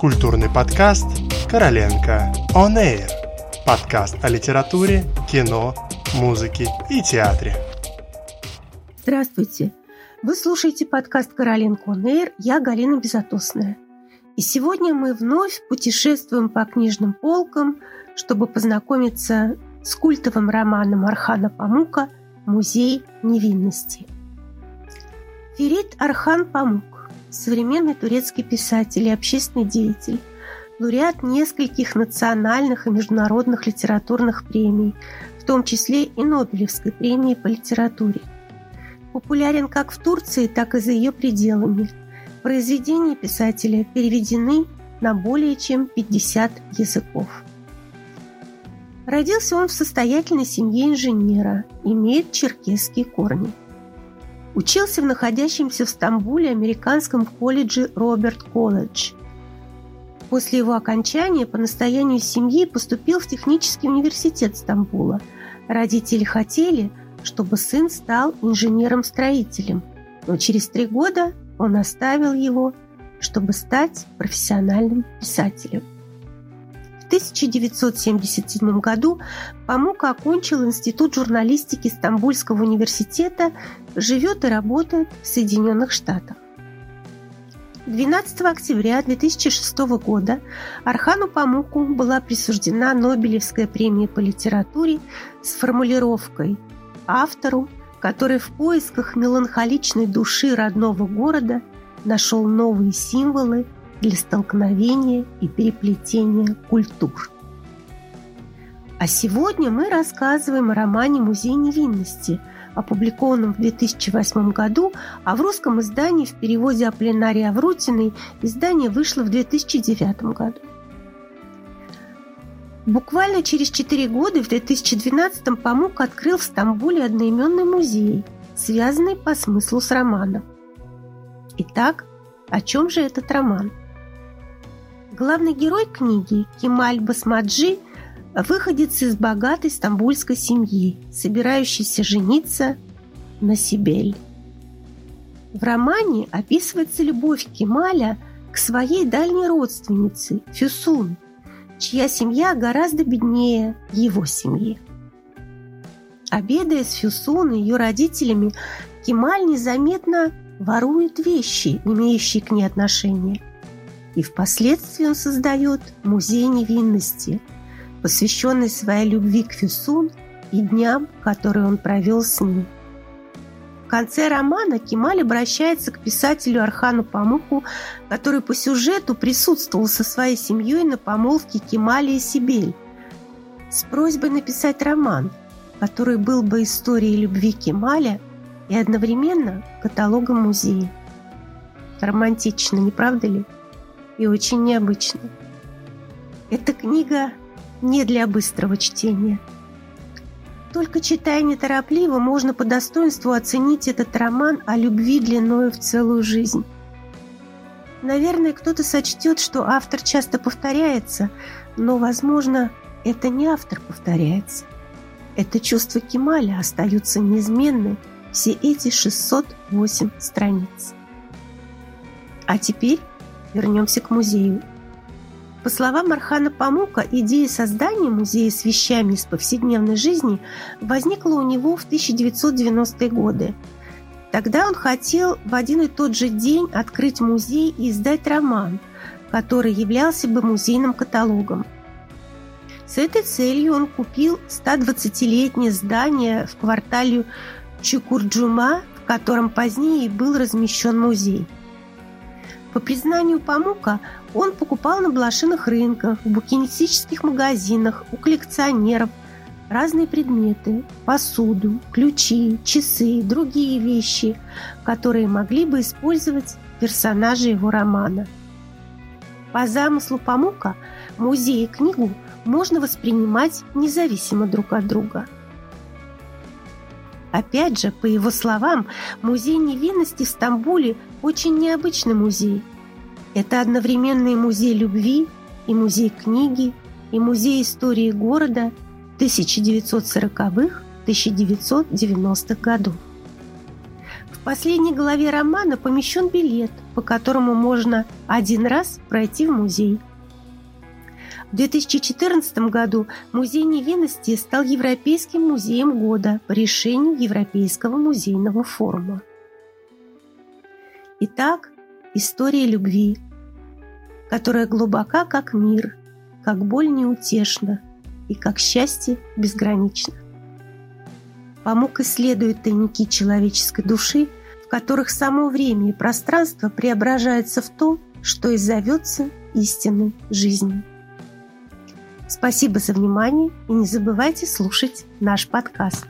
Культурный подкаст «Короленко On Air». Подкаст о литературе, кино, музыке и театре. Здравствуйте! Вы слушаете подкаст «Короленко On Air». Я Галина Безотосная. И сегодня мы вновь путешествуем по книжным полкам, чтобы познакомиться с культовым романом Архана Памука «Музей невинности». Ферит Архан Памук современный турецкий писатель и общественный деятель, лауреат нескольких национальных и международных литературных премий, в том числе и Нобелевской премии по литературе. Популярен как в Турции, так и за ее пределами. Произведения писателя переведены на более чем 50 языков. Родился он в состоятельной семье инженера, имеет черкесские корни – Учился в находящемся в Стамбуле американском колледже Роберт Колледж. После его окончания по настоянию семьи поступил в технический университет Стамбула. Родители хотели, чтобы сын стал инженером-строителем, но через три года он оставил его, чтобы стать профессиональным писателем. 1977 году Памука окончил Институт журналистики Стамбульского университета, живет и работает в Соединенных Штатах. 12 октября 2006 года Архану Памуку была присуждена Нобелевская премия по литературе с формулировкой «Автору, который в поисках меланхоличной души родного города нашел новые символы для столкновения и переплетения культур. А сегодня мы рассказываем о романе «Музей невинности», опубликованном в 2008 году, а в русском издании в переводе Аполлинарии Аврутиной издание вышло в 2009 году. Буквально через 4 года, в 2012-м, Памук открыл в Стамбуле одноименный музей, связанный по смыслу с романом. Итак, о чем же этот роман? Главный герой книги Кемаль Басмаджи выходец из богатой стамбульской семьи, собирающийся жениться на Сибель. В романе описывается любовь Кемаля к своей дальней родственнице Фюсун, чья семья гораздо беднее его семьи. Обедая с Фюсун и ее родителями, Кемаль незаметно ворует вещи, имеющие к ней отношение – и впоследствии он создает музей невинности, посвященный своей любви к Фюсун и дням, которые он провел с ним. В конце романа Кемаль обращается к писателю Архану Памуху, который по сюжету присутствовал со своей семьей на помолвке Кемали и Сибель, с просьбой написать роман, который был бы историей любви Кемаля и одновременно каталогом музея. Романтично, не правда ли? И очень необычно. Эта книга не для быстрого чтения. Только читая неторопливо, можно по достоинству оценить этот роман о любви длиною в целую жизнь. Наверное, кто-то сочтет, что автор часто повторяется, но, возможно, это не автор повторяется. Это чувства Кемаля остаются неизменны все эти 608 страниц. А теперь Вернемся к музею. По словам Архана Памука, идея создания музея с вещами из повседневной жизни возникла у него в 1990-е годы. Тогда он хотел в один и тот же день открыть музей и издать роман, который являлся бы музейным каталогом. С этой целью он купил 120-летнее здание в квартале Чукурджума, в котором позднее был размещен музей – по признанию Памука, он покупал на блошиных рынках, в букинистических магазинах, у коллекционеров разные предметы, посуду, ключи, часы, другие вещи, которые могли бы использовать персонажи его романа. По замыслу Памука музей и книгу можно воспринимать независимо друг от друга – Опять же, по его словам, музей невинности в Стамбуле очень необычный музей. Это одновременно и музей любви, и музей книги, и музей истории города 1940-х, 1990-х годов. В последней главе романа помещен билет, по которому можно один раз пройти в музей. В 2014 году Музей невинности стал Европейским музеем года по решению Европейского музейного форума. Итак, история любви, которая глубока, как мир, как боль неутешна и как счастье безгранично. Помог исследовать тайники человеческой души, в которых само время и пространство преображаются в то, что и зовется истинной жизнью. Спасибо за внимание и не забывайте слушать наш подкаст.